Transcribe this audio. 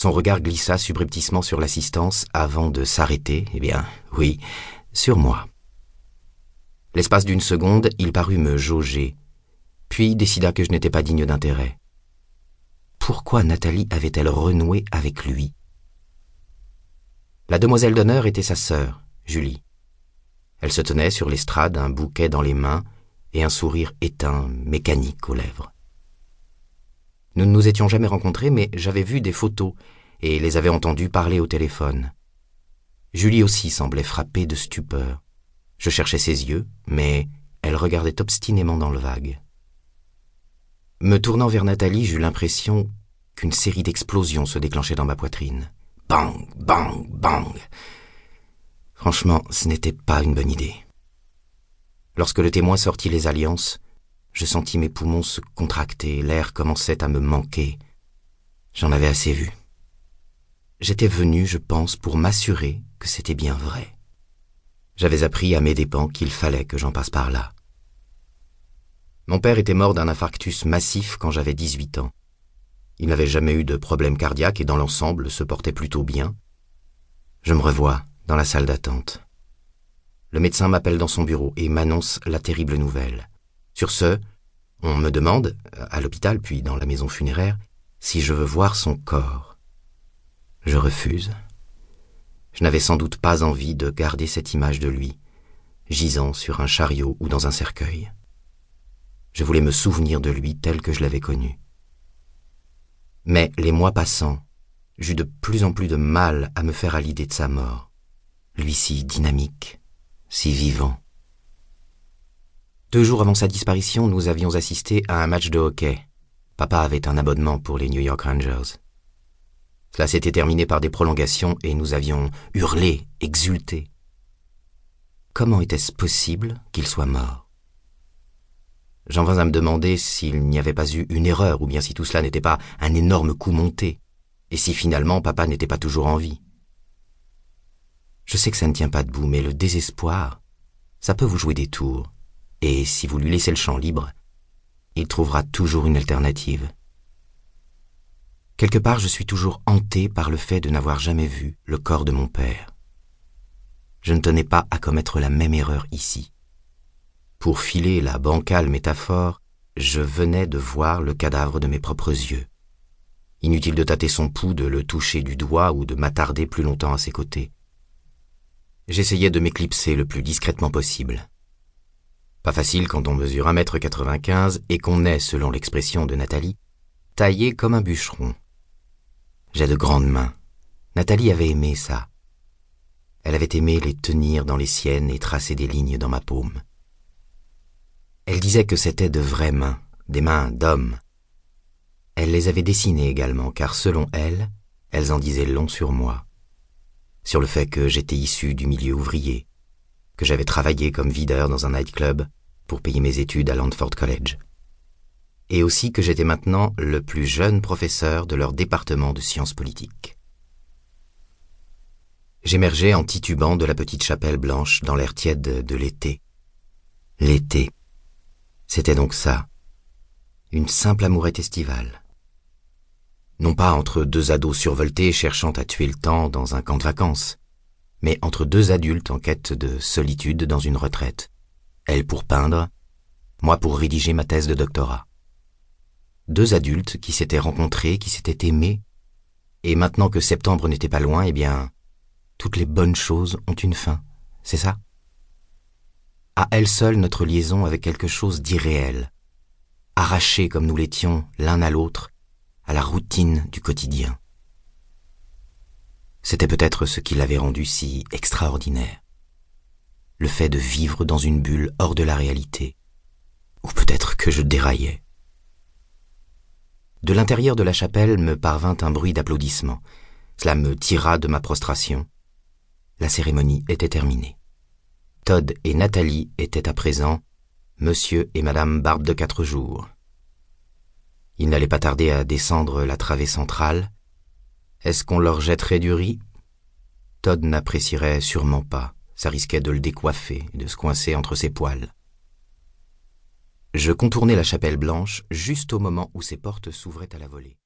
Son regard glissa subrepticement sur l'assistance avant de s'arrêter, eh bien, oui, sur moi. L'espace d'une seconde, il parut me jauger, puis décida que je n'étais pas digne d'intérêt. Pourquoi Nathalie avait-elle renoué avec lui? La demoiselle d'honneur était sa sœur, Julie. Elle se tenait sur l'estrade, un bouquet dans les mains et un sourire éteint, mécanique aux lèvres. Nous ne nous étions jamais rencontrés, mais j'avais vu des photos et les avais entendus parler au téléphone. Julie aussi semblait frappée de stupeur. Je cherchais ses yeux, mais elle regardait obstinément dans le vague. Me tournant vers Nathalie, j'eus l'impression qu'une série d'explosions se déclenchait dans ma poitrine. Bang, bang, bang. Franchement, ce n'était pas une bonne idée. Lorsque le témoin sortit les alliances, je sentis mes poumons se contracter, l'air commençait à me manquer. J'en avais assez vu. J'étais venu, je pense, pour m'assurer que c'était bien vrai. J'avais appris à mes dépens qu'il fallait que j'en passe par là. Mon père était mort d'un infarctus massif quand j'avais 18 ans. Il n'avait jamais eu de problème cardiaque et dans l'ensemble se portait plutôt bien. Je me revois dans la salle d'attente. Le médecin m'appelle dans son bureau et m'annonce la terrible nouvelle. Sur ce, on me demande, à l'hôpital puis dans la maison funéraire, si je veux voir son corps. Je refuse. Je n'avais sans doute pas envie de garder cette image de lui, gisant sur un chariot ou dans un cercueil. Je voulais me souvenir de lui tel que je l'avais connu. Mais les mois passant, j'eus de plus en plus de mal à me faire à l'idée de sa mort. Lui si dynamique, si vivant. Deux jours avant sa disparition, nous avions assisté à un match de hockey. Papa avait un abonnement pour les New York Rangers. Cela s'était terminé par des prolongations et nous avions hurlé, exulté. Comment était-ce possible qu'il soit mort? J'en vins à me demander s'il n'y avait pas eu une erreur ou bien si tout cela n'était pas un énorme coup monté, et si finalement papa n'était pas toujours en vie. Je sais que ça ne tient pas debout, mais le désespoir, ça peut vous jouer des tours, et si vous lui laissez le champ libre, il trouvera toujours une alternative. Quelque part, je suis toujours hanté par le fait de n'avoir jamais vu le corps de mon père. Je ne tenais pas à commettre la même erreur ici. Pour filer la bancale métaphore, je venais de voir le cadavre de mes propres yeux. Inutile de tâter son pouls, de le toucher du doigt ou de m'attarder plus longtemps à ses côtés. J'essayais de m'éclipser le plus discrètement possible. Pas facile quand on mesure un mètre quatre-vingt-quinze et qu'on est, selon l'expression de Nathalie, taillé comme un bûcheron. J'ai de grandes mains. Nathalie avait aimé ça. Elle avait aimé les tenir dans les siennes et tracer des lignes dans ma paume. Elle disait que c'étaient de vraies mains, des mains d'hommes. Elle les avait dessinées également, car selon elle, elles en disaient long sur moi. Sur le fait que j'étais issu du milieu ouvrier, que j'avais travaillé comme videur dans un nightclub pour payer mes études à Landford College. Et aussi que j'étais maintenant le plus jeune professeur de leur département de sciences politiques. J'émergeais en titubant de la petite chapelle blanche dans l'air tiède de l'été. L'été. C'était donc ça, une simple amourette estivale. Non pas entre deux ados survoltés cherchant à tuer le temps dans un camp de vacances, mais entre deux adultes en quête de solitude dans une retraite. Elle pour peindre, moi pour rédiger ma thèse de doctorat. Deux adultes qui s'étaient rencontrés, qui s'étaient aimés, et maintenant que septembre n'était pas loin, eh bien, toutes les bonnes choses ont une fin, c'est ça? À elle seule notre liaison avait quelque chose d'irréel, arrachée comme nous l'étions l'un à l'autre à la routine du quotidien. C'était peut-être ce qui l'avait rendu si extraordinaire. Le fait de vivre dans une bulle hors de la réalité. Ou peut-être que je déraillais. De l'intérieur de la chapelle me parvint un bruit d'applaudissements. Cela me tira de ma prostration. La cérémonie était terminée. Todd et Nathalie étaient à présent Monsieur et Madame Barbe de quatre jours. Ils n'allaient pas tarder à descendre la travée centrale. Est-ce qu'on leur jetterait du riz? Todd n'apprécierait sûrement pas. Ça risquait de le décoiffer et de se coincer entre ses poils. Je contournai la chapelle blanche juste au moment où ses portes s'ouvraient à la volée.